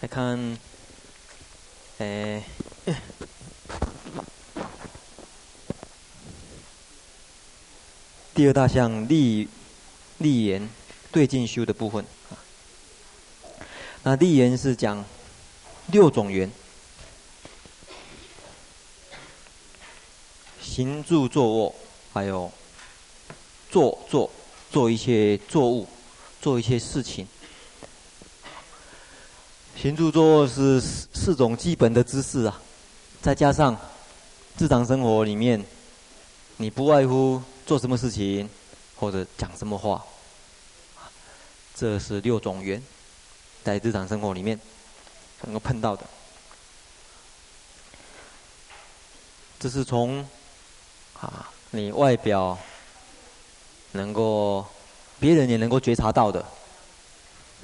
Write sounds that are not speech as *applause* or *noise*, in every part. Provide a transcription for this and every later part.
来看，哎，第二大项立立言对进修的部分。那立言是讲六种缘，行住坐卧，还有做做做一些作物，做一些事情。行住坐是四四种基本的姿势啊，再加上日常生活里面，你不外乎做什么事情或者讲什么话，这是六种缘。在日常生活里面能够碰到的，这是从啊你外表能够别人也能够觉察到的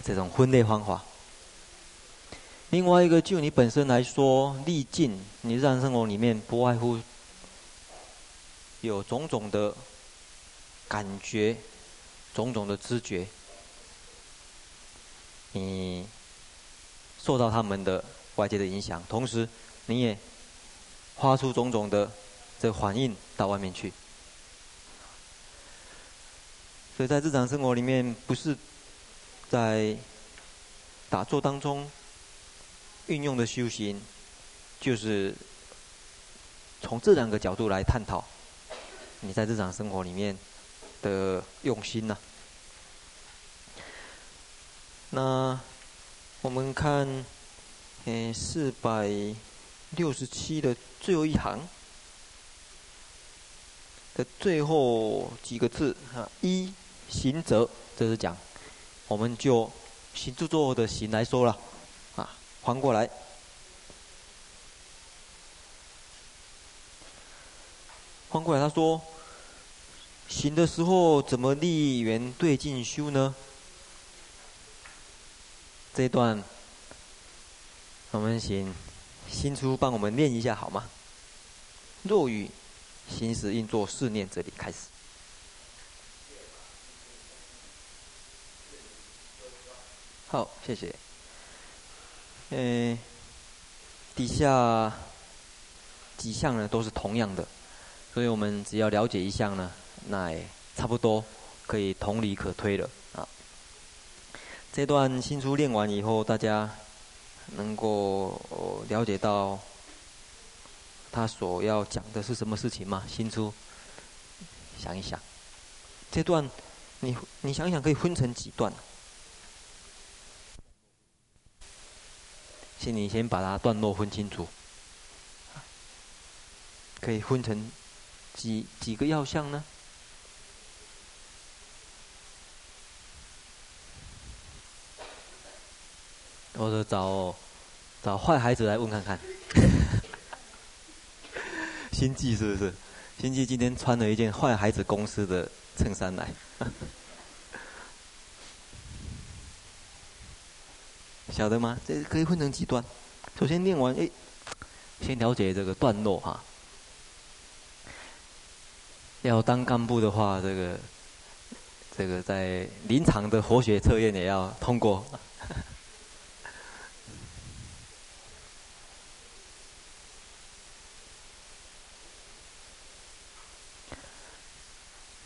这种分类方法。另外一个，就你本身来说，历尽你日常生活里面不外乎有种种的感觉，种种的知觉。你受到他们的外界的影响，同时你也发出种种的这反应到外面去。所以在日常生活里面，不是在打坐当中运用的修行，就是从这两个角度来探讨你在日常生活里面的用心呐、那我们看，嗯，四百六十七的最后一行的最后几个字啊，一行者，这是讲，我们就行住坐的行来说了，翻过来，翻过来，他说，行的时候怎么立言对境修呢？这一段，我们请新初帮我们念一下好吗？若于行时应作是念，这里开始。好，谢谢。嗯，底下几项呢都是同样的，所以我们只要了解一项呢，那也差不多可以同理可推了啊。这段新书练完以后，大家能够了解到他所要讲的是什么事情吗？新书想一想，这段你你想想，可以分成几段？请你先把它段落分清楚，可以分成几几个要项呢？或者找找坏孩子来问看看，*laughs* 心悸是不是？心悸今天穿了一件坏孩子公司的衬衫来，晓得吗？这可以分成几段。首先念完，哎，先了解这个段落哈。要当干部的话，这个这个在临场的活学测验也要通过。*laughs*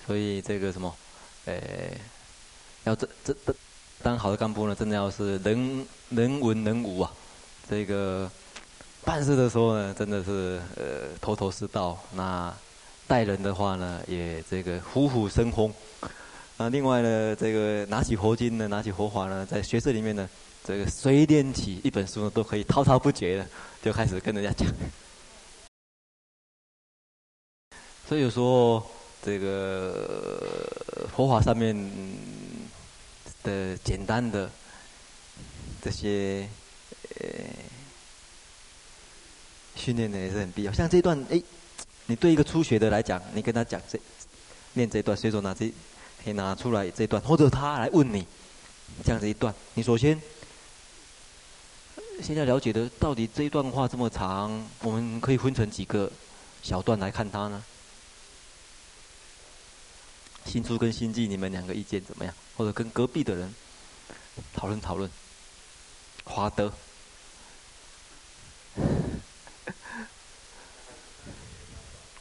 所以这个什么，哎，要这这这当好的干部呢，真的要是能能文能武啊。这个办事的时候呢，真的是呃头头是道。那待人的话呢，也这个虎虎生风。啊，另外呢，这个拿起佛经呢，拿起佛法呢，在学社里面呢，这个随便起一本书呢，都可以滔滔不绝的就开始跟人家讲。*laughs* 所以有时候。这个佛法上面的简单的这些呃训练呢，也是很必要。像这段，哎，你对一个初学的来讲，你跟他讲这念这段，随手拿这可以拿出来这段，或者他来问你这样子一段，你首先现在了解的到底这一段话这么长，我们可以分成几个小段来看它呢？新出跟新记你们两个意见怎么样？或者跟隔壁的人讨论讨论。华德。*laughs*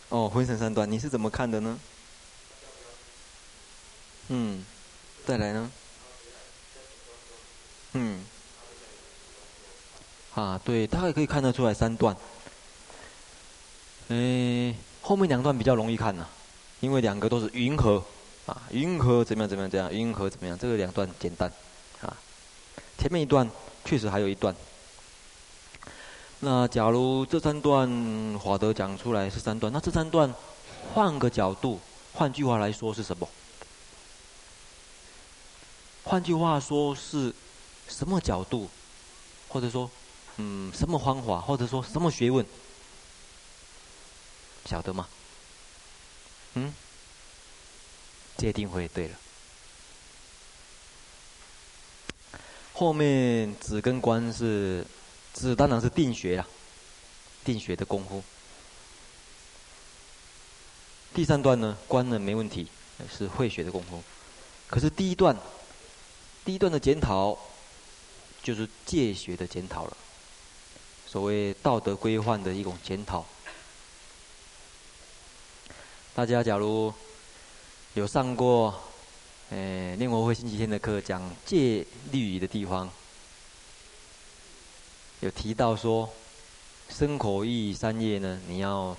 哦分成三段你是怎么看的呢？嗯再来呢？嗯。啊对大概可以看得出来三段。哎后面两段比较容易看呢因为两个都是云和。啊，云和怎么样怎么样怎样，云和怎么样，这个两段简单，啊，前面一段确实还有一段。那假如这三段华德讲出来是三段，那这三段换个角度，换句话来说是什么？换句话说是什么角度，或者说，嗯，什么方法，或者说什么学问？晓得吗？嗯，界定会对了。后面子跟观是子，当然是定学啦，定学的功夫。第三段呢，观呢没问题，是会学的功夫。可是第一段。第一段的检讨，就是戒学的检讨了。所谓道德规范的一种检讨。大家假如有上过，诶，念佛会星期天的课，讲戒律仪的地方，有提到说，身口意三业呢，你要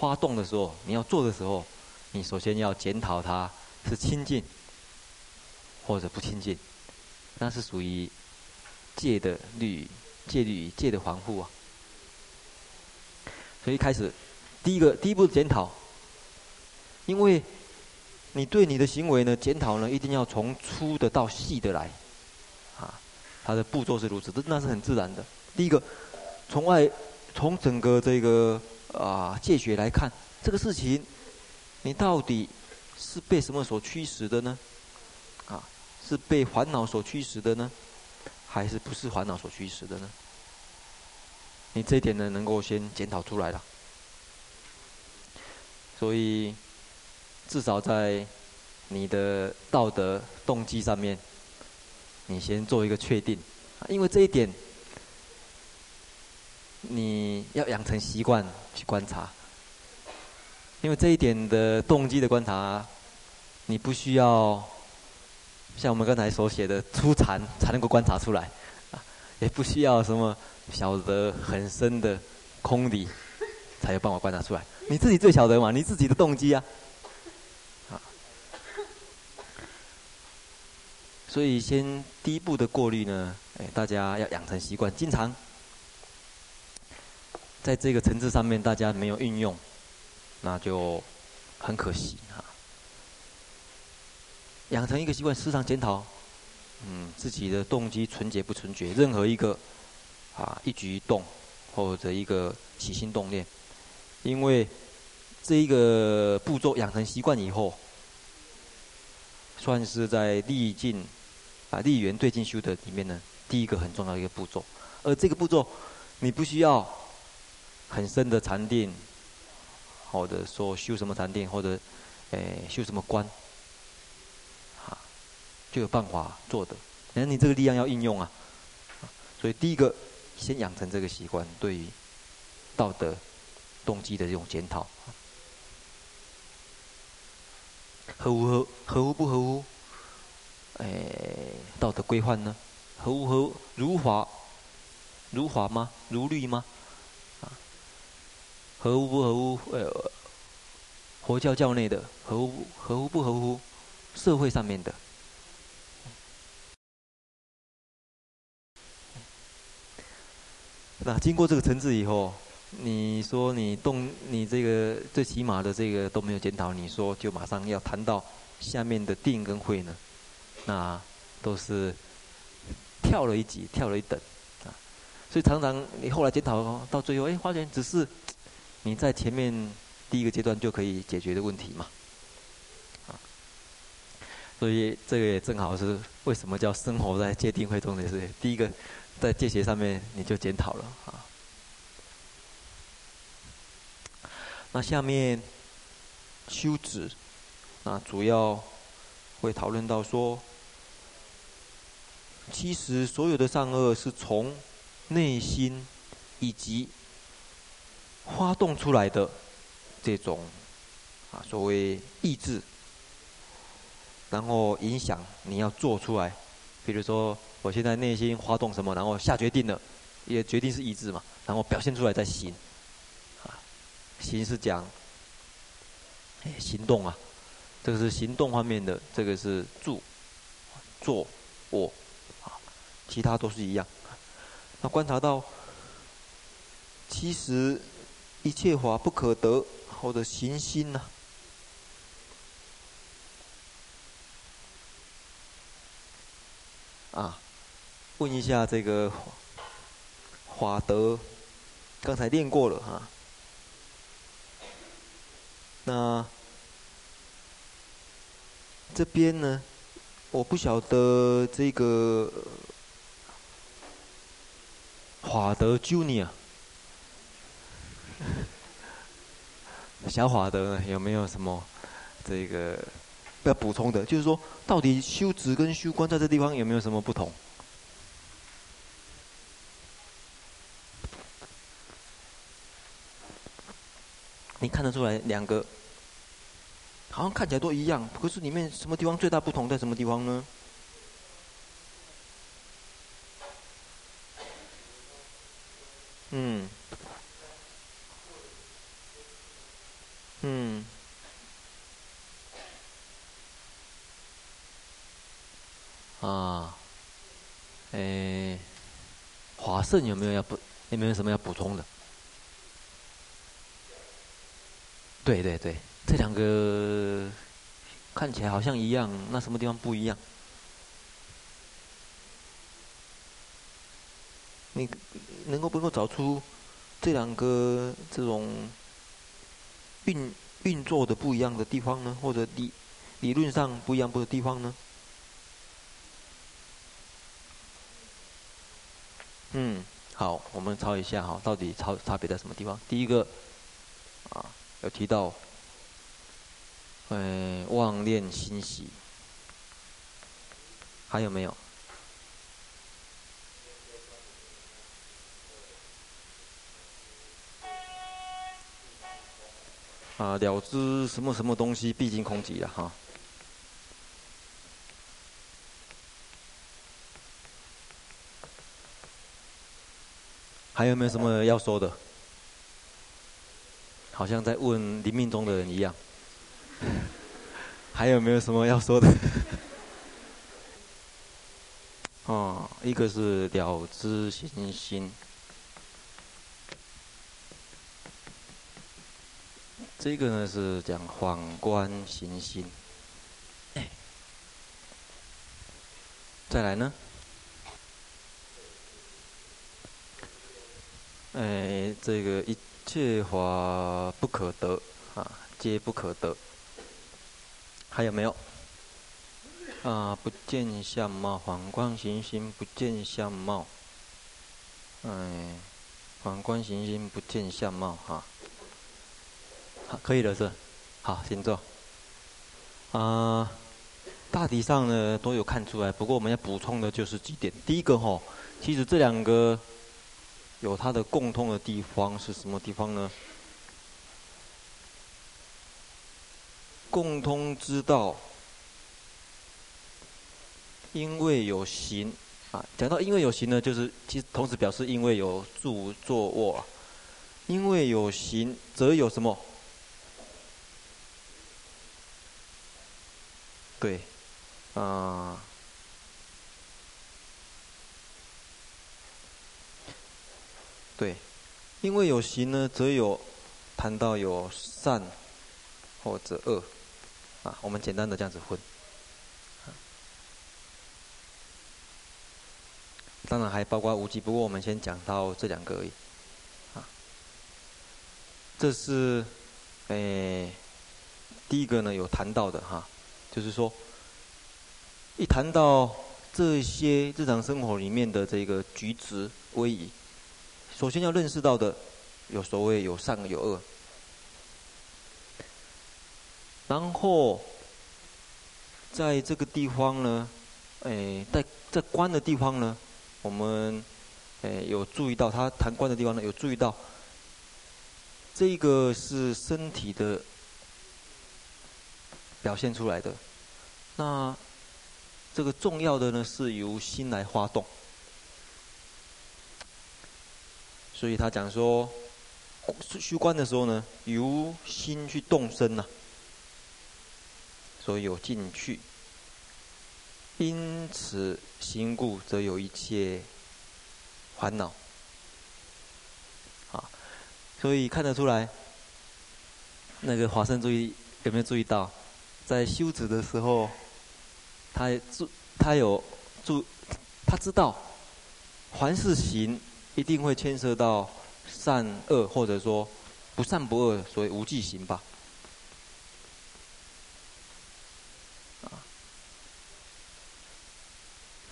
发动的时候，你要做的时候，你首先要检讨它是清净。或者不亲近，那是属于戒的律、戒律、戒的防护啊。所以开始，第一个第一步检讨，因为你对你的行为呢，检讨呢，一定要从粗的到细的来，啊，它的步骤是如此，这那是很自然的。第一个，从外从整个这个啊戒学来看，这个事情，你到底是被什么所驱使的呢？啊是被烦恼所驱使的呢，还是不是烦恼所驱使的呢？你这一点呢，能够先检讨出来了。所以，至少在你的道德动机上面，你先做一个确定。因为这一点，你要养成习惯去观察。因为这一点的动机的观察，你不需要。像我们刚才所写的，初禅才能够观察出来，啊，也不需要什么晓得很深的空理，才有办法观察出来。你自己最晓得嘛，你自己的动机，啊，所以先第一步的过滤呢，哎，大家要养成习惯，经常在这个层次上面大家没有运用，那就很可惜啊。养成一个习惯，时常检讨，嗯，自己的动机纯洁不纯洁？任何一个啊一举一动，或者一个起心动念，因为这一个步骤养成习惯以后，算是在历尽啊立缘对境修的里面呢，第一个很重要的一个步骤。而这个步骤，你不需要很深的禅定，或者说修什么禅定，或者诶、修什么观。啊就有办法做的，那你这个力量要应用啊。所以第一个，先养成这个习惯，对于道德动机的这种检讨，合乎合合乎不合乎？哎，道德规范呢？合乎合如法如法吗？如律吗？啊，合乎不合乎？呃，佛教教内的合乎合乎不合乎？社会上面的？那经过这个层次以后，你说你动你这个最起码的这个都没有检讨，你说就马上要谈到下面的定跟会呢？那都是跳了一级，跳了一等啊！所以常常你后来检讨到最后，哎，发现只是你在前面第一个阶段就可以解决的问题嘛。啊，所以这个也正好是为什么叫生活在戒定慧中的是第一个。在戒学上面，你就检讨了啊。那下面修止，那主要会讨论到说，其实所有的善恶是从内心以及发动出来的这种啊所谓意志，然后影响你要做出来。比如说，我现在内心发动什么，然后下决定了，也决定是意志嘛，然后表现出来在行。啊，行是讲，哎，行动啊，这个是行动方面的，这个是住、坐、卧，其他都是一样。那观察到，其实一切法不可得，或者行心呐。啊，问一下这个法德，刚才练过了哈、那这边呢，我不晓得这个法德 Junior 小法德有没有什么这个？要补充的，就是说，到底修止跟修观在这地方有没有什么不同？你看得出来，两个好像看起来都一样，可是里面什么地方最大不同在什么地方呢？嗯。嗯。啊，诶，华胜有没有要补？有没有什么要补充的？对对对，这两个看起来好像一样，那什么地方不一样？你能够不能够找出这两个这种运运作的不一样的地方呢？或者理理论上不一样不的地方呢？嗯，好，我们抄一下哈，到底差差别在什么地方？第一个，啊，有提到，嗯，妄念心喜，还有没有？啊，了知什么什么东西毕竟空寂了哈。还有没有什么要说的？好像在问临命中的人一样。*laughs* 还有没有什么要说的？*laughs* 哦，一个是了知行心，这个呢是讲反观行心。再来呢？哎，这个一切法不可得啊，皆不可得。还有没有？啊，不见相貌，反观行心不见相貌。哎，反观行心不见相貌哈。好，可以了是。好，请坐。啊，大体上呢都有看出来，不过我们要补充的就是几点。第一个哈，其实这两个。有它的共通的地方是什么地方呢？共通之道，因为有行啊，讲到因为有行呢，就是其实同时表示因为有住坐卧，因为有行则有什么？对，啊。因为有行呢，则有谈到有善或者恶，啊，我们简单的这样子分。当然还包括无记，不过我们先讲到这两个而已。啊，这是，诶，第一个呢有谈到的哈，就是说，一谈到这些日常生活里面的这个举止威仪。首先要认识到的，有所谓有善有恶，然后在这个地方呢，诶，在在观的地方呢，我们诶有注意到他谈观的地方呢，有注意到这个是身体的表现出来的。那这个重要的呢，是由心来发动。所以他讲说，虚观的时候呢，由心去动身呐、啊，所以有进去。因此行故，则有一切烦恼。啊，所以看得出来，那个华生注意有没有注意到，在修止的时候，他注他有注，他知道，凡是行一定会牵涉到善恶，或者说不善不恶，所谓无记行吧。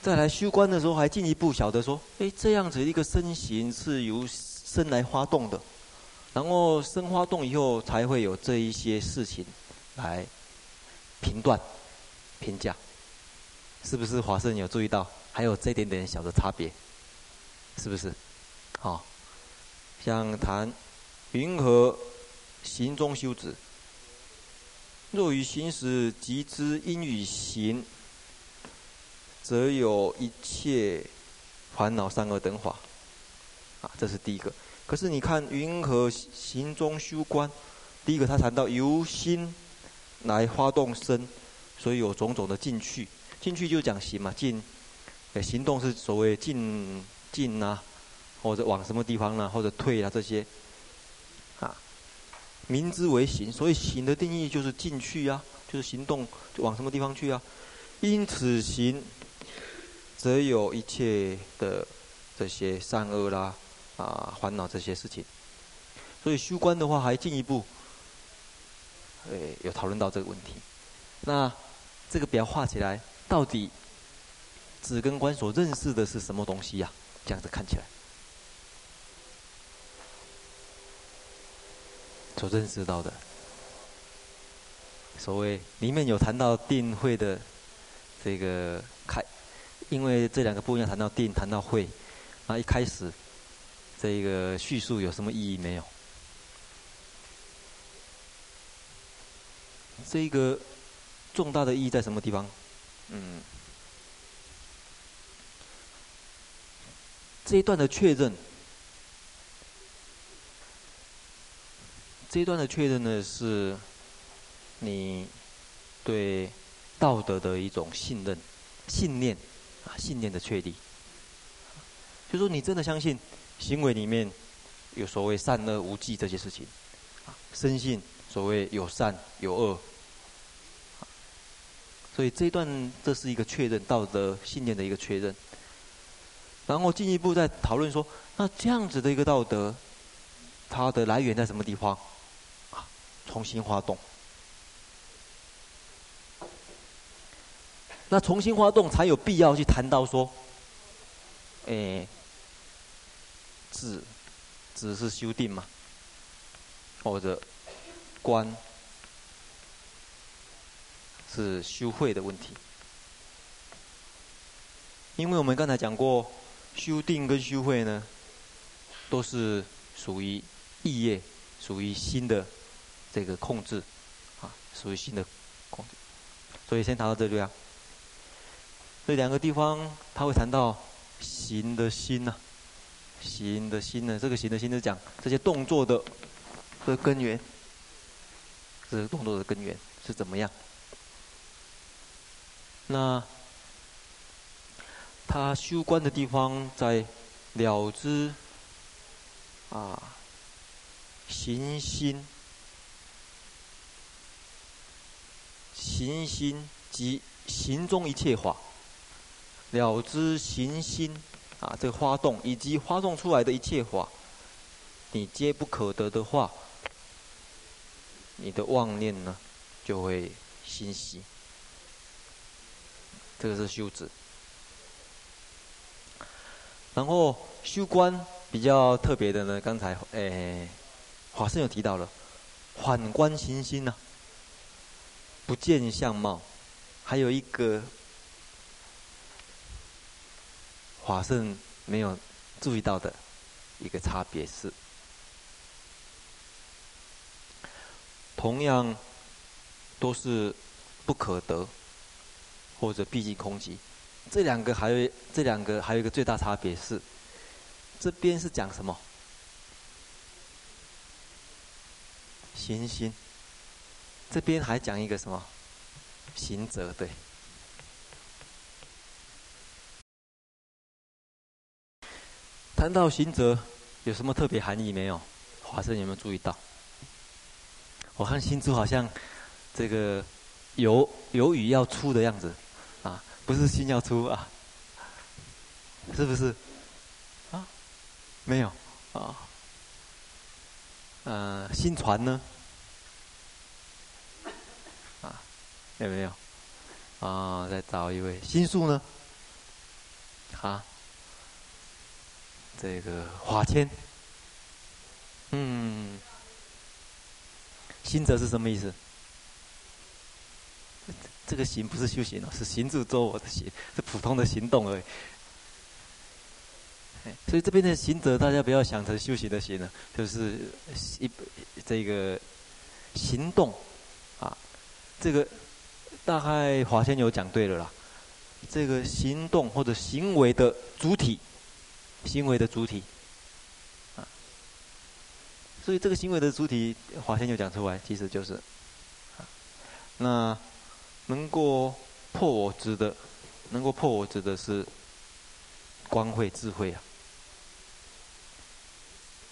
再来修观的时候，还进一步晓得说：哎，这样子一个身形是由身来发动的，然后身发动以后，才会有这一些事情来评断、评价，是不是？华生有注意到，还有这一点点小的差别，是不是？好、哦，像谈云何行中修止，若于行时即知因与行。则有一切烦恼善恶等法，啊，这是第一个。可是你看云何行中修观，第一个他谈到由心来发动身，所以有种种的进去，进去就讲行嘛，进，行动是所谓进进啊，或者往什么地方呢、啊，或者退啊这些，啊，明知为行，所以行的定义就是进去啊，就是行动就往什么地方去啊，因此行。则有一切的这些善恶啦，啊，烦恼这些事情，所以修观的话还进一步，诶，有讨论到这个问题。那这个表画起来，到底止跟观所认识的是什么东西呀、啊？这样子看起来，所认识到的，所谓里面有谈到定慧的这个开。因为这两个部分要谈到定，谈到慧，那一开始这个叙述有什么意义没有？这一个重大的意义在什么地方？嗯，这一段的确认，这一段的确认呢，是你对道德的一种信任、信念。啊，信念的确立，就说你真的相信行为里面有所谓善恶无忌这些事情，啊，深信所谓有善有恶，所以这一段这是一个确认道德信念的一个确认，然后进一步再讨论说，那这样子的一个道德，它的来源在什么地方？重新发动。那重新发动才有必要去谈到说，诶，止，止是修订嘛，或者观是修会的问题。因为我们刚才讲过，修定跟修会呢，都是属于意业，属于心的这个控制，啊，属于心的控制。所以先谈到这里啊。这两个地方，他会谈到行的心呐、啊，行的心呢，这个行的心是讲这些动作的的根源，这个动作的根源是怎么样？那他修观的地方在了知啊，行心，行心及行中一切法。了知行心啊，这个发动以及发动出来的一切法，你皆不可得的话，你的妄念呢就会心息。这个是修止。然后修观比较特别的呢，刚才诶，华生有提到了，反观行心呢，不见相貌，还有一个。华生没有注意到的一个差别是，同样都是不可得或者毕竟空寂。这两个还有这两个还有一个最大差别是，这边是讲什么？行心。这边还讲一个什么？行者，对。谈到行者，有什么特别含义没有？华生有没有注意到？我看心珠好像这个有有雨要出的样子，啊，不是心要出啊，是不是？啊，没有啊。呃，新传呢？有没有？啊，再找一位心术呢？啊。这个华谦，嗯，行者是什么意思？这个行不是修行哦，是行住坐卧的行，是普通的行动而已。所以这边的行者，大家不要想成修行的行了，就是一这个行动啊，这个大概华仙有讲对了啦。这个行动或者行为的主体。行为的主体，啊，所以这个行为的主体，华谦就讲出来，其实就是，啊，那能够破我执的，能够破我执的是光慧智慧啊。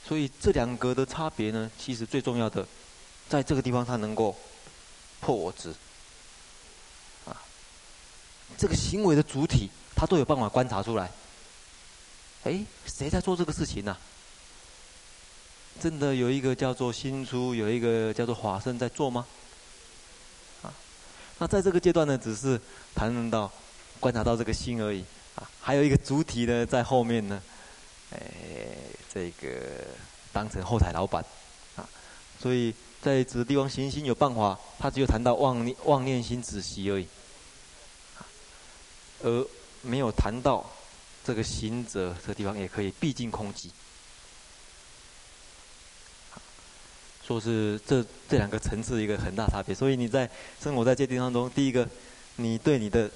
所以这两个的差别呢，其实最重要的，在这个地方它能够破我执，这个行为的主体，他都有办法观察出来。哎，谁在做这个事情呢、真的有一个叫做心出，有一个叫做华生在做吗？啊，那在这个阶段呢，只是谈论到观察到这个心而已啊，还有一个主体呢在后面呢，哎，这个当成后台老板啊，所以在这个地方行心有办法，他只有谈到妄念妄念心止息而已，而没有谈到。这个行者这个地方也可以毕竟空寂，说是这这两个层次一个很大差别。所以你在生活在界定当中，第一个，你对你的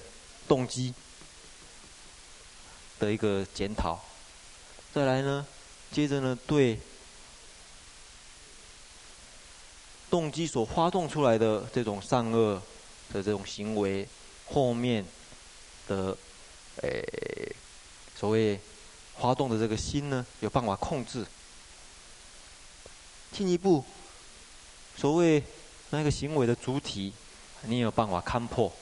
动机的一个检讨；再来呢，接着呢，对动机所发动出来的这种善恶的这种行为后面的诶。所谓发动的这个心呢，有办法控制。进一步，所谓那个行为的主体，你有办法看破，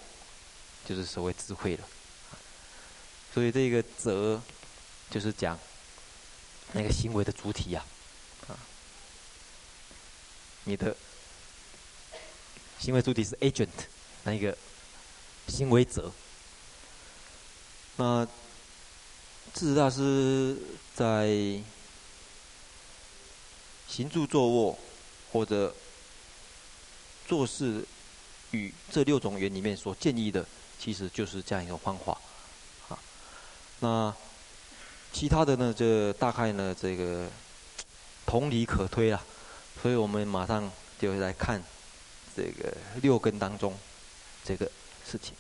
就是所谓智慧了。所以这个则就是讲那个行为的主体呀，啊，你的行为主体是 agent，那一个行为者，那。智者大师在行住坐卧或者做事与这六种缘里面所建议的，其实就是这样一种方法。啊，那其他的呢，就大概呢这个同理可推了。所以我们马上就会来看这个六根当中这个事情。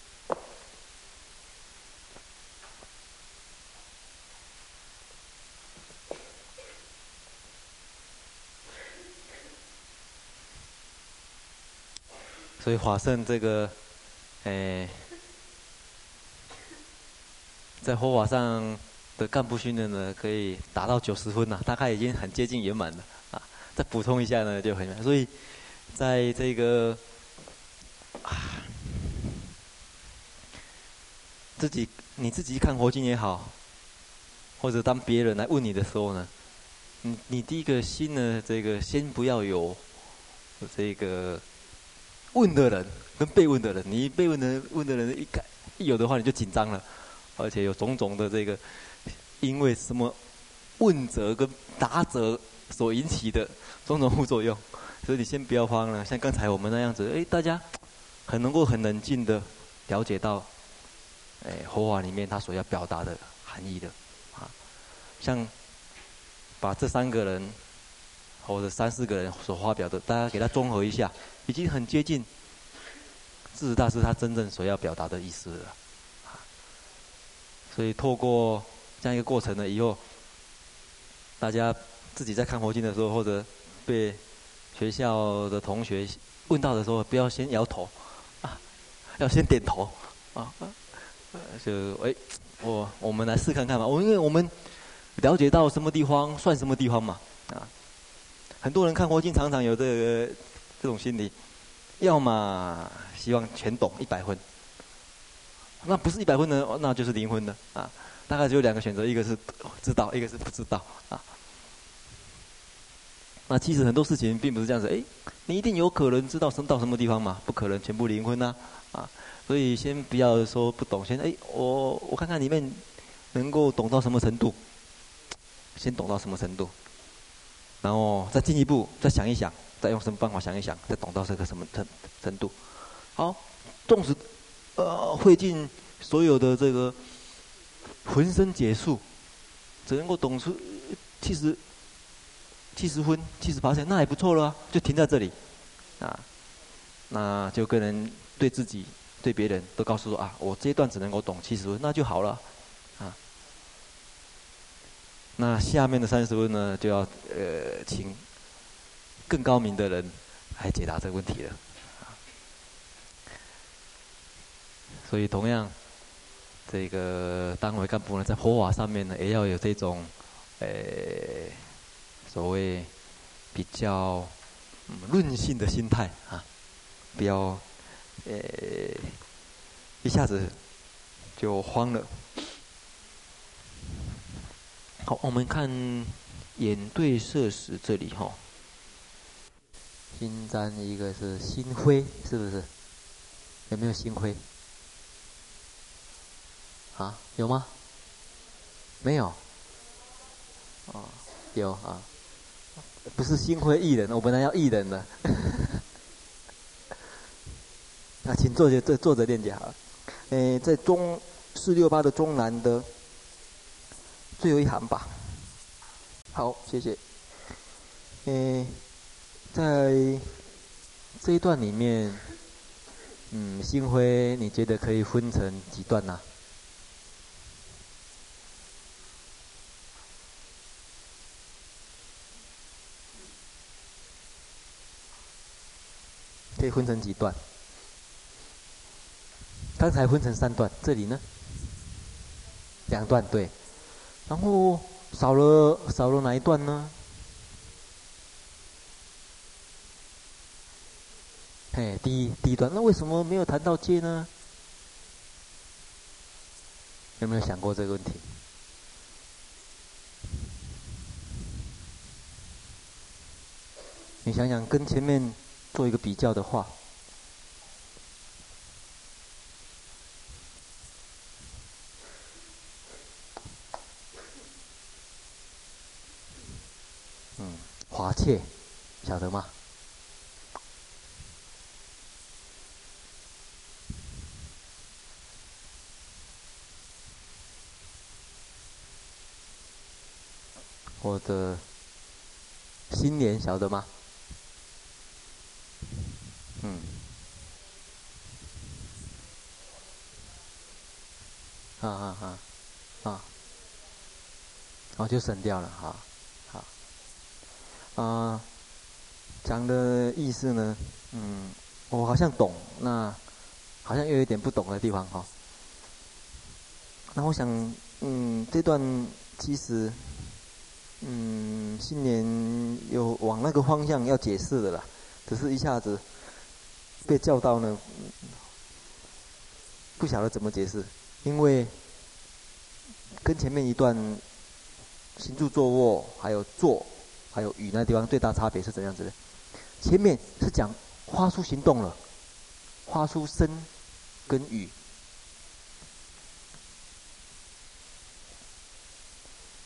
所以法胜这个，诶，在佛法上的干部训练呢，可以达到九十分了，大概已经很接近圆满了啊。再补充一下呢，就很难，所以在这个啊，自己你自己看佛经也好，或者当别人来问你的时候呢，你你第一个心呢，这个先不要有这个。问的人跟被问的人，你被问的问的人一改一有的话，你就紧张了，而且有种种的这个，因为什么问责跟答责所引起的种种副作用，所以你先不要慌了。像刚才我们那样子，哎，大家很能够很冷静的了解到，哎，佛法里面他所要表达的含义的，啊，像把这三个人或者三四个人所发表的，大家给他综合一下，已经很接近智者大师他真正所要表达的意思了。所以透过这样一个过程呢，以后大家自己在看佛经的时候，或者被学校的同学问到的时候，不要先摇头，啊，*laughs* 要先点头，*laughs* 啊，就哎，我我们来试看看吧。我因为我们了解到什么地方算什么地方嘛，啊，很多人看佛经常常有这个这种心理，要么希望全懂一百分。那不是一百分的，那就是零分的啊！大概只有两个选择，一个是知道，一个是不知道啊。那其实很多事情并不是这样子，哎，你一定有可能知道升到什么地方嘛？不可能全部零分呐，啊！所以先不要说不懂，先哎，我我看看里面能够懂到什么程度，先懂到什么程度，然后再进一步再想一想，再用什么办法想一想，再懂到这个什么程程度。好，纵使。呃，会尽所有的这个浑身解数，只能够懂出七十七十分、七十八线，那也不错了，就停在这里，啊，那就跟人对自己、对别人都告诉说啊，我这一段只能够懂七十分，那就好了，啊，那下面的三十分呢，就要呃请更高明的人来解答这个问题了。所以，同样，这个党委干部呢，在佛法上面呢，也要有这种，呃，所谓比较论性的心态啊，不要，呃，一下子就慌了。好，我们看眼对色时这里哈，心沾一个是心灰，是不是？有没有心灰？啊，有吗？没有。哦，有啊。不是心灰意冷，我本来要意冷的。*laughs* 那请坐着，坐坐着练就好了。诶，在中四六八的中南的最后一行吧。好，谢谢。诶，在这一段里面，嗯，星辉，你觉得可以分成几段呢？可以分成几段？刚才分成三段，这里呢？两段对。然后少了少了哪一段呢？嘿，第一第一段，那为什么没有谈到戒呢？有没有想过这个问题？你想想，跟前面。做一个比较的话，嗯，华切，晓得吗？的新年晓得吗？嗯啊啊啊，啊，我就省掉了，好，好，啊，讲的意思呢，嗯，我好像懂，那好像又有一点不懂的地方哈。那我想，嗯，这段其实，嗯，新年有往那个方向要解释的啦，只是一下子被叫到呢，不晓得怎么解释。因为跟前面一段行住坐卧，还有坐，还有语那地方最大差别是怎样子的？前面是讲发出行动了，发出声跟语。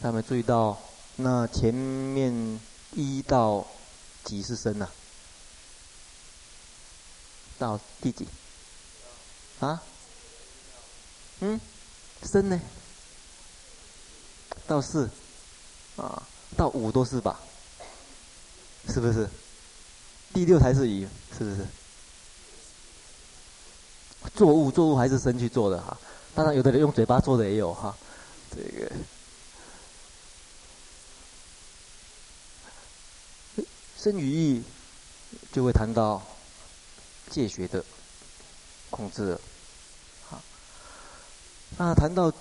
大家没注意到？那前面一到几是生呢？到第几？啊？嗯，生呢？到四，啊，到五都是吧？是不是？第六才是鱼，是不是？作物，作物还是生去做的哈。当然，有的人用嘴巴做的也有哈。这个身与意就会谈到戒学的控制了。好，那谈到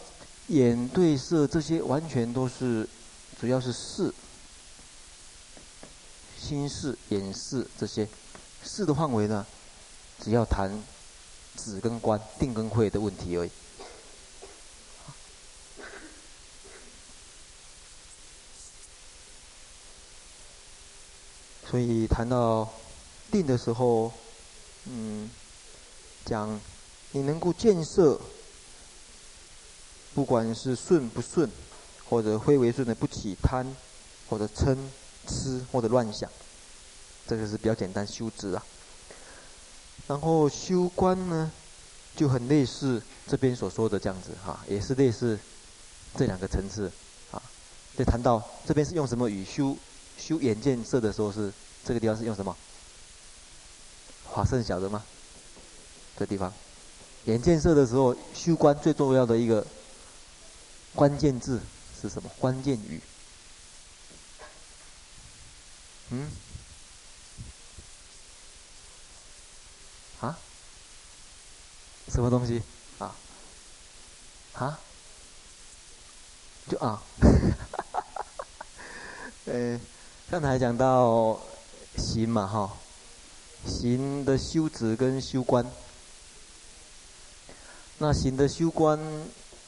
眼对色这些，完全都是主要是识。心事、眼事这些事的范围呢，只要谈止跟观、定跟慧的问题而已。所以谈到定的时候，嗯，讲你能够建设，不管是顺不顺，或者非为顺的不起贪，或者嗔。痴或者乱想，这个是比较简单修止啊。然后修观呢，就很类似这边所说的这样子哈，也是类似这两个层次啊。就谈到这边是用什么语修修眼见色的时候是这个地方是用什么？华圣晓得吗？这地方眼见色的时候修观最重要的一个关键字是什么？关键语。嗯？啊？什么东西？啊？啊？就啊？*laughs* 呃，刚才讲到行嘛，哈，行的修止跟修观。那行的修观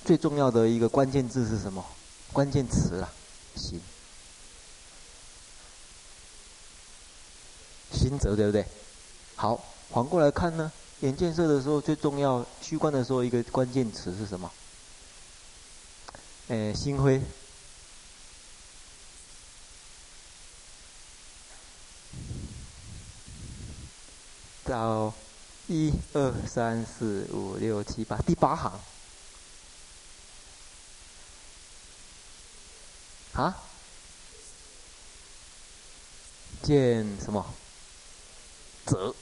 最重要的一个关键字是什么？关键词啊，行。行则对不对？好，反过来看呢，眼见色的时候最重要，虚观的时候一个关键词是什么？诶，心灰。到一二三四五六七八第八行。啊？见什么？则，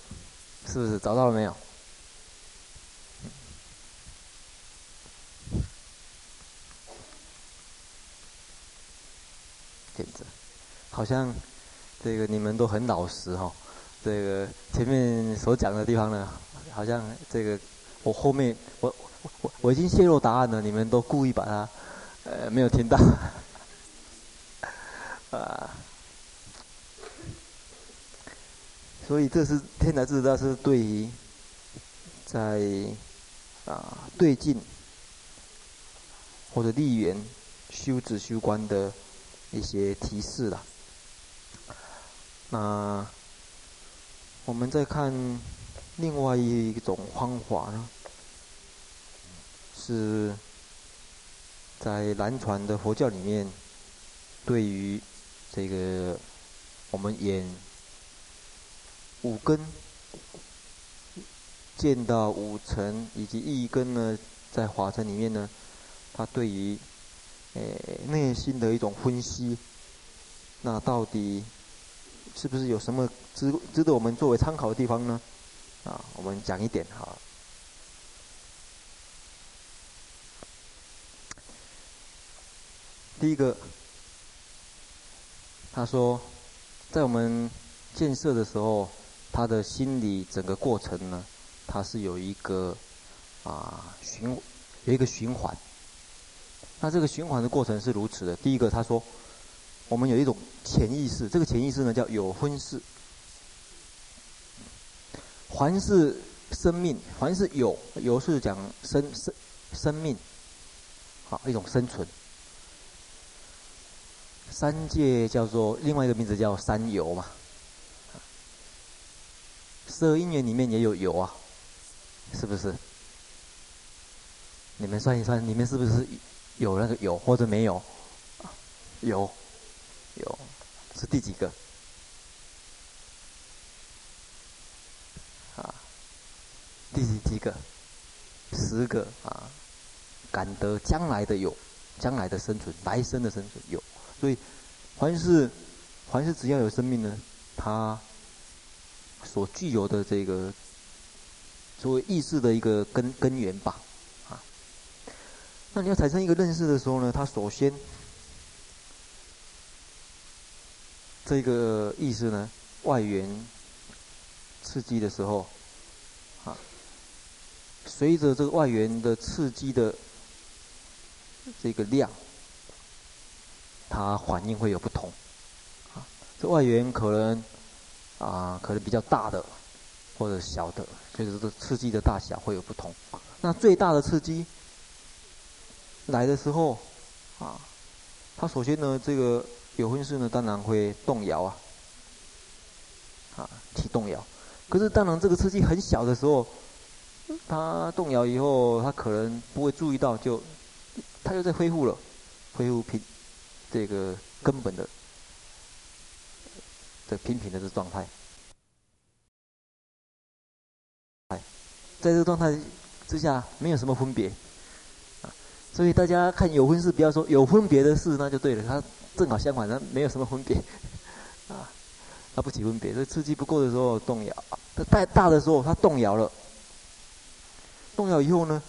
是不是找到了没有？见则，好像这个你们都很老实哈、哦。这个前面所讲的地方呢，好像这个我后面我我我已经泄露答案了，你们都故意把它呃没有听到 *laughs* 啊。所以这是天台智大师对于在啊对境或者立缘修止修观的一些提示了。那我们再看另外一种方法呢，是在南传的佛教里面，对于这个我们眼。五根见到五尘以及意根呢，在法尘里面呢，他对于诶内心的一种分析，那到底是不是有什么值值得我们作为参考的地方呢？啊，我们讲一点哈。第一个，他说，在我们建设的时候。他的心理整个过程呢，它是有一个啊循有一个循环。那这个循环的过程是如此的：第一个，他说，我们有一种潜意识，这个潜意识呢叫有分识。凡是生命，凡是有有是讲生生生命，好一种生存。三界叫做另外一个名字叫三有嘛。十二因缘里面也有有啊，是不是？你们算一算，里面是不是有那个有或者没有？有，有，是第几个？第几几个？十个啊，感得将来的有，将来的生存，来生的生存有。所以，凡是凡是只要有生命呢，它所具有的这个所谓意识的一个根根源吧，啊，那你要产生一个认识的时候呢，它首先这个意识呢，外缘刺激的时候，随着这个外缘的刺激的这个量，它反应会有不同，啊，这外缘可能啊，可能比较大的或者小的，就是这刺激的大小会有不同。那最大的刺激来的时候，啊，它首先呢，这个有分识呢，当然会动摇啊，啊，起动摇。可是当然，这个刺激很小的时候，它动摇以后，它可能不会注意到，就它又在恢复了，恢复平。这个根本的，这平平的这状态，哎，在这个状态之下，没有什么分别，所以大家看有分是，不要说有分别的事，那就对了。它正好相反，它没有什么分别，*laughs* 啊，它不起分别。所以刺激不够的时候动摇，它太大的时候它动摇了，动摇以后呢，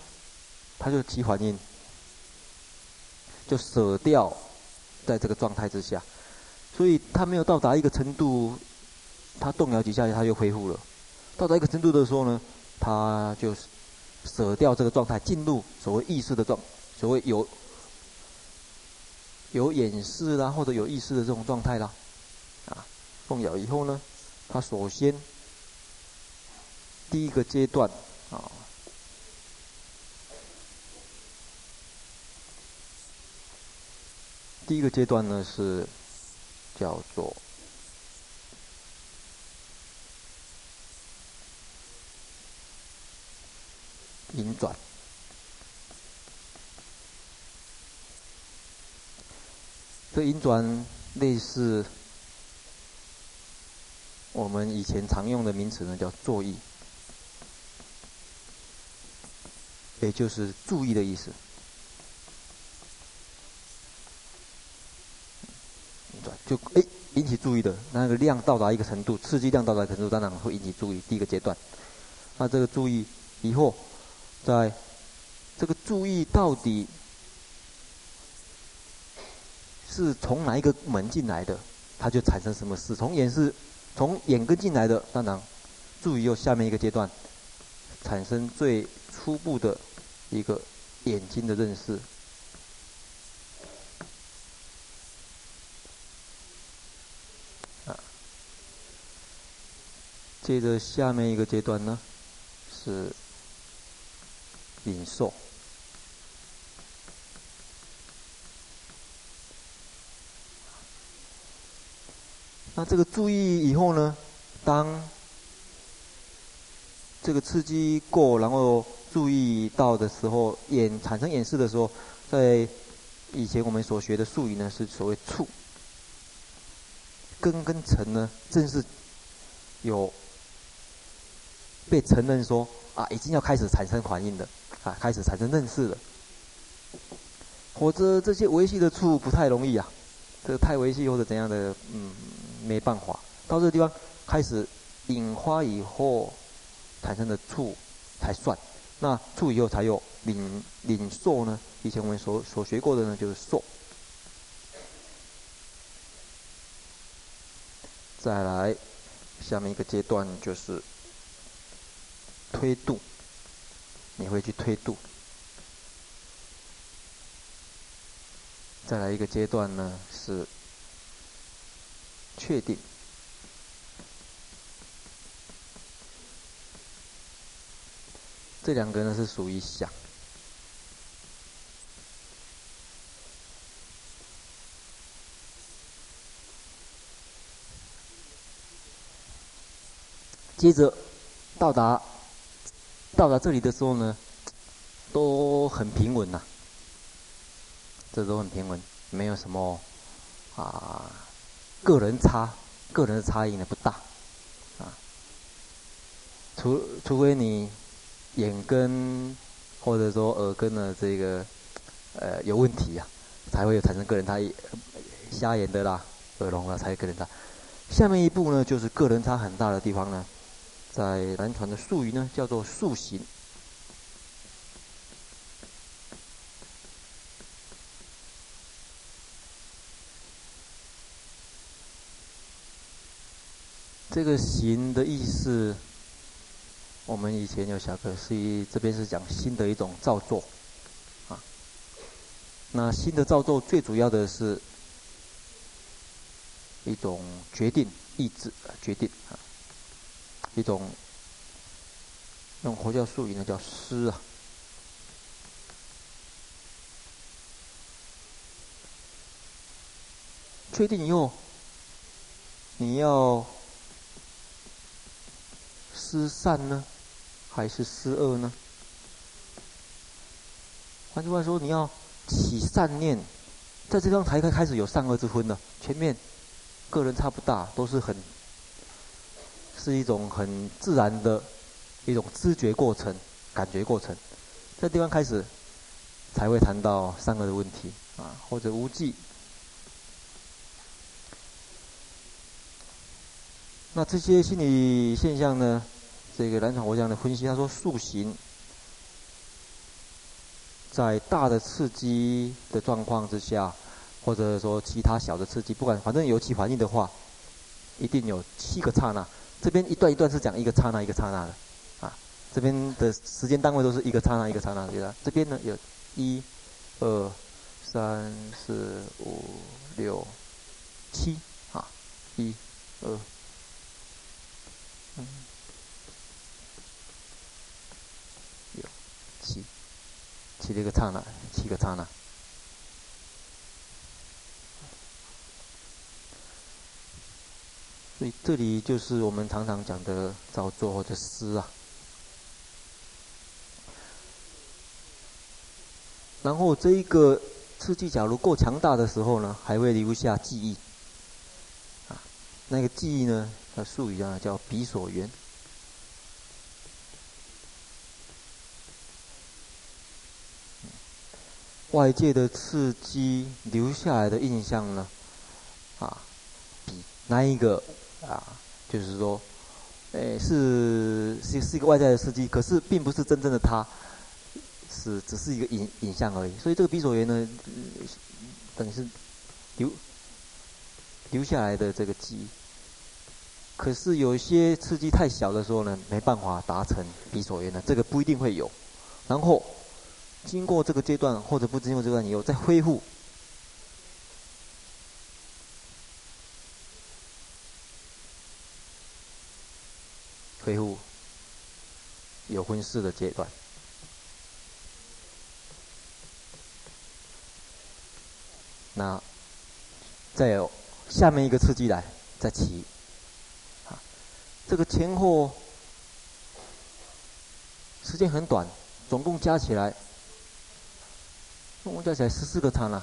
它就起反应，就舍掉。在这个状态之下，所以它没有到达一个程度，它动摇几下，它就恢复了。到达一个程度的时候呢，它就舍掉这个状态，进入所谓意识的状，所谓有有眼识啦，或者有意识的这种状态啦。啊，动摇以后呢，它首先第一个阶段啊。第一个阶段呢是叫做引转，这引转类似我们以前常用的名词呢，叫作意，也就是注意的意思。就哎，引起注意的那个量到达一个程度，刺激量到达程度，当然会引起注意。第一个阶段，那这个注意以后，在这个注意到底是从哪一个门进来的，它就产生什么事。从眼是从眼根进来的，当然注意又下面一个阶段，产生最初步的一个眼睛的认识。接着下面一个阶段呢，是领受。那这个注意以后呢，当这个刺激过，然后注意到的时候，眼产生眼识的时候，在以前我们所学的术语呢，是所谓触。根跟尘呢，正是有。被承认说啊，已经要开始产生反应了，啊，开始产生认识了。或者这些维系的处不太容易啊，这个太维系或者怎样的，嗯，没办法。到这个地方开始引发以后产生的处才算。那处以后才有领领受呢？以前我们所所学过的呢，就是受。再来，下面一个阶段就是。推度，你会去推度。再来一个阶段呢，是确定。这两个呢是属于想。接着到达。到达这里的时候呢，都很平稳呐，这都很平稳，没有什么啊，个人差，个人的差异呢不大，啊，除除非你眼根或者说耳根的这个呃有问题呀、啊，才会有产生个人差异，瞎眼的啦，耳聋了才有个人差，下面一步呢，就是个人差很大的地方呢，在南传的术语呢，叫做塑形。这个“行”的意思，我们以前有小课，是以这边是讲心的一种造作，啊，那心的造作最主要的是一种决定、意志、决定啊，一种用佛教术语呢叫“思”啊，确定以后，你要。失善呢，还是失恶呢？换句话说，你要起善念，在这张台开开始有善恶之分的。前面个人差不大，都是很是一种很自然的一种知觉过程、感觉过程。这地方开始才会谈到三个的问题啊，或者无记。那这些心理现象呢？这个南传佛教的分析，他说塑形，在大的刺激的状况之下，或者说其他小的刺激，不管反正有其反应的话，一定有七个刹那。这边一段一段是讲一个刹那一个刹那的，啊，这边的时间单位都是一个刹那一个刹那的。这边呢有一、二、三、四、五、六、七，啊，一、二，嗯。七，七个刹那，七个刹那。所以这里就是我们常常讲的造作或者思啊。然后这一个刺激假如够强大的时候呢，还会留下记忆。啊，那个记忆呢，它术语啊叫彼所缘。外界的刺激留下来的印象呢，啊，比那一个啊，就是说，诶，是是是一个外在的刺激，可是并不是真正的它，是只是一个影影像而已。所以这个彼所缘呢，等于是留留下来的这个记忆。可是有一些刺激太小的时候呢，没办法达成彼所缘的，这个不一定会有。然后。经过这个阶段，或者不经过这个段以后，再恢复，恢复有分四的阶段。那再有下面一个刺激来，再起，啊，这个前后时间很短，总共加起来。总共加起来十四个刹那，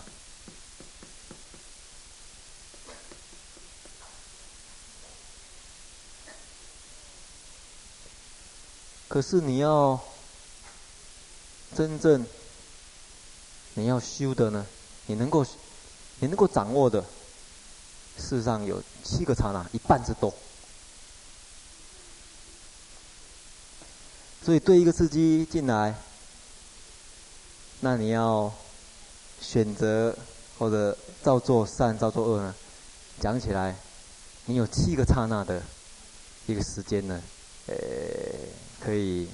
可是你要真正你要修的呢，你能够你能够掌握的，世上有七个刹那，一半之多。所以对一个司机进来，那你要。选择或者造作善、造作恶呢？讲起来，你有七个刹那的一个时间呢，呃，可以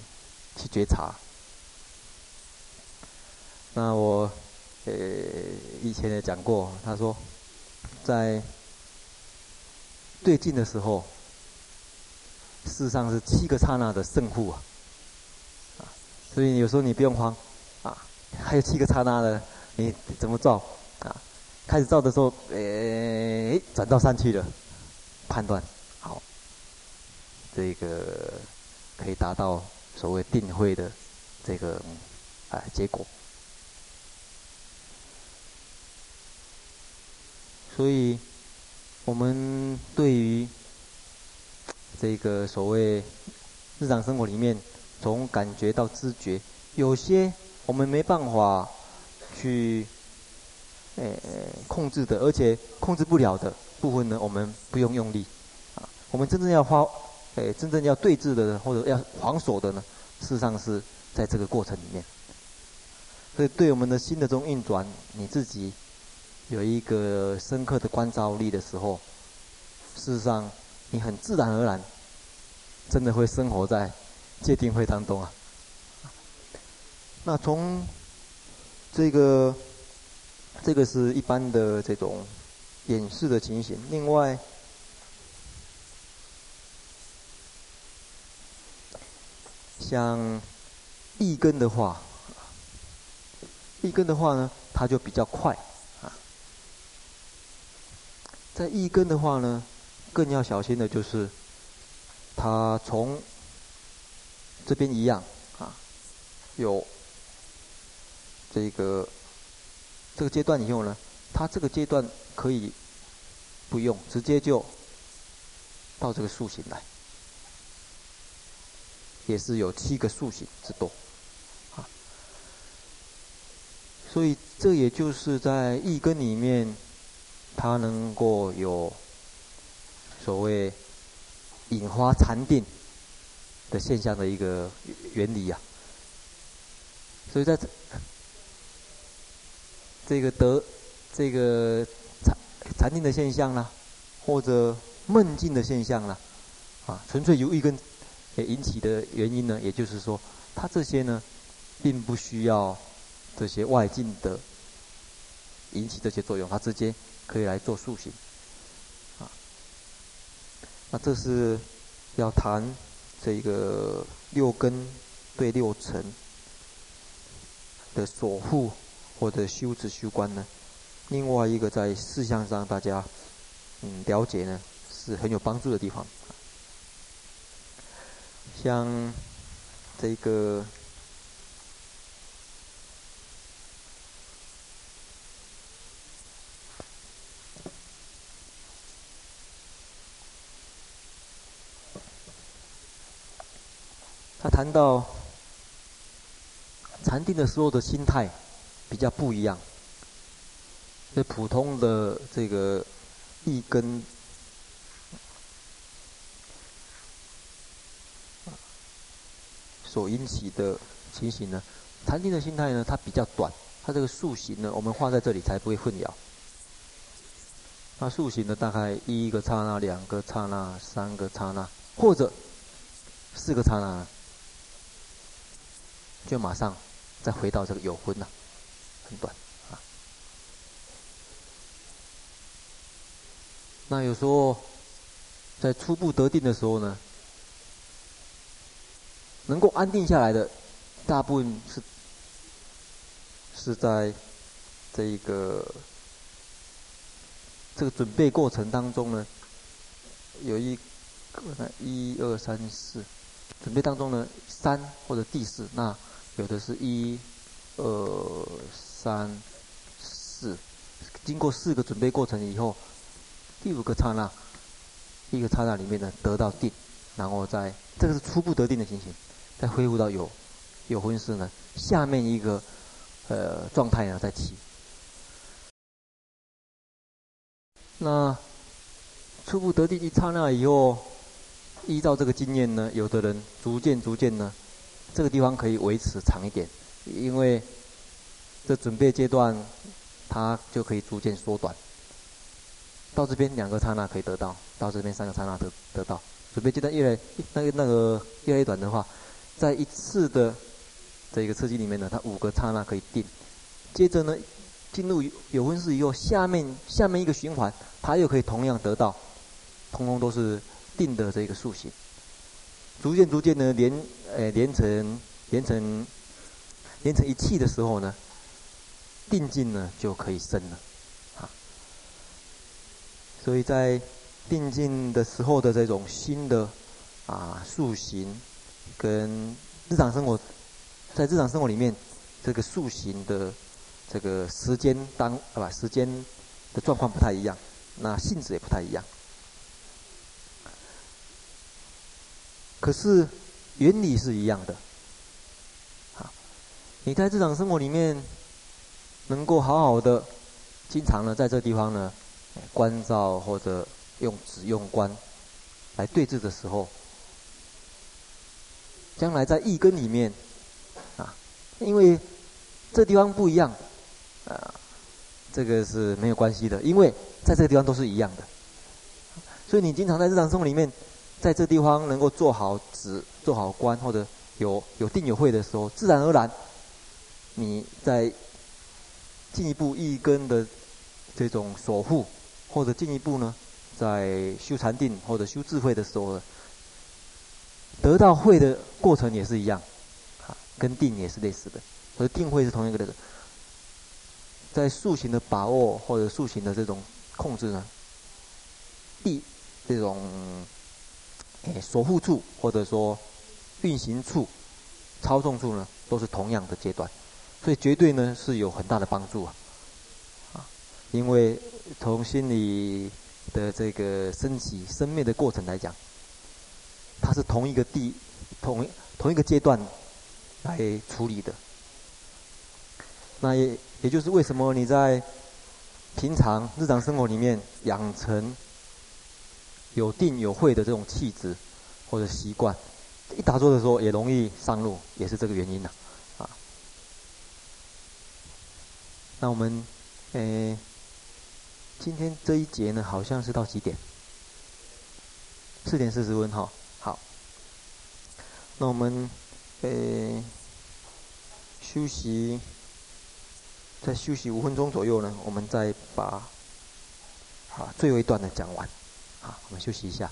去觉察。那我呃以前也讲过，他说，在对境的时候，事实上是七个刹那的胜负啊，所以有时候你不用慌，啊，还有七个刹那的。你怎么造啊？开始造的时候，诶，转到三去了，判断好，这个可以达到所谓定慧的这个啊结果。所以，我们对于这个所谓日常生活里面，从感觉到知觉，有些我们没办法。去，诶、欸，控制的，而且控制不了的部分呢，我们不用用力啊，我们真正要花，哎，真正要对峙的或者要防守的呢，事实上是在这个过程里面。所以，对我们的心的这种运转，你自己有一个深刻的关照力的时候，事实上，你很自然而然，真的会生活在戒定慧当中啊。那从这个，这个是一般的这种演示的情形。另外，像一根的话。一根的话呢，它就比较快啊。在一根的话呢，更要小心的就是，它从这边一样啊，有这个这个阶段以后呢，它这个阶段可以不用，直接就到这个塑形来，也是有七个树形之多。啊所以，这也就是在一根里面，它能够有所谓引发禅定的现象的一个原理呀、啊。所以在这这个得这个禅禅定的现象啦，或者梦境的现象啦，啊，纯粹由一根也引起的原因呢，也就是说，它这些呢，并不需要。这些外境的引起这些作用，它直接可以来做塑形，啊，那这是要谈这个六根对六尘的守护或者修持修观呢。另外一个在事项上大家嗯了解呢是很有帮助的地方，像这个。他谈到禅定的时候的心态比较不一样，这普通的这个一根所引起的情形呢，禅定的心态呢，它比较短，它这个塑形呢，我们画在这里才不会混淆。那塑形呢，大概一个刹那、两个刹那、三个刹那，或者四个刹那。就马上再回到这个有昏了，很短啊。那有时候在初步得定的时候呢，能够安定下来的，大部分是是在这一个这个准备过程当中呢，有一个一二三四，准备当中呢三或者第四那。有的是一、二、三、四，经过四个准备过程以后，第五个刹那，一个刹那里面呢得到定，然后再这个是初步得定的情形，再恢复到有有昏时呢，下面一个呃状态呢再起。那初步得定一刹那以后，依照这个经验呢，有的人逐渐逐渐呢。这个地方可以维持长一点，因为这准备阶段，它就可以逐渐缩短。到这边两个刹那可以得到，到这边三个刹那得得到。准备阶段越来那个那个越来越短的话，在一次的这个刺激里面呢，它五个刹那可以定。接着呢，进入有昏时以后，下面下面一个循环，它又可以同样得到，通通都是定的这个塑形。逐渐逐渐的连，呃，连成连成连成一气的时候呢，定境呢就可以生了，啊，所以在定境的时候的这种新的啊塑形，跟日常生活，在日常生活里面，这个塑形的这个时间当啊不时间的状况不太一样，那性质也不太一样。可是原理是一样的，啊，你在日常生活里面能够好好的，经常呢在这地方呢，关照或者用止用观，来对治的时候，将来在意根里面啊，因为这地方不一样啊，这个是没有关系的，因为在这个地方都是一样的。所以你经常在日常生活里面，在这地方能够做好止、做好官，或者有有定有慧的时候，自然而然，你在进一步意根的这种守护，或者进一步呢，在修禅定或者修智慧的时候，得到慧的过程也是一样，啊，跟定也是类似的，所以定慧是同一个的。在塑形的把握或者塑形的这种控制呢，地这种诶守护处或者说运行处、操纵处呢，都是同样的阶段，所以绝对呢是有很大的帮助啊，啊，因为从心理的这个升起、生灭的过程来讲。它是同一个地，同同一个阶段来处理的。那也也就是为什么你在平常日常生活里面养成有定有会的这种气质或者习惯，一打坐的时候也容易上路，也是这个原因呢。啊，那我们诶，今天这一节呢，好像是到几点？四点四十分哈。那我们，呃，休息，再休息五分钟左右呢，我们再把，啊，最后一段的讲完，啊，我们休息一下。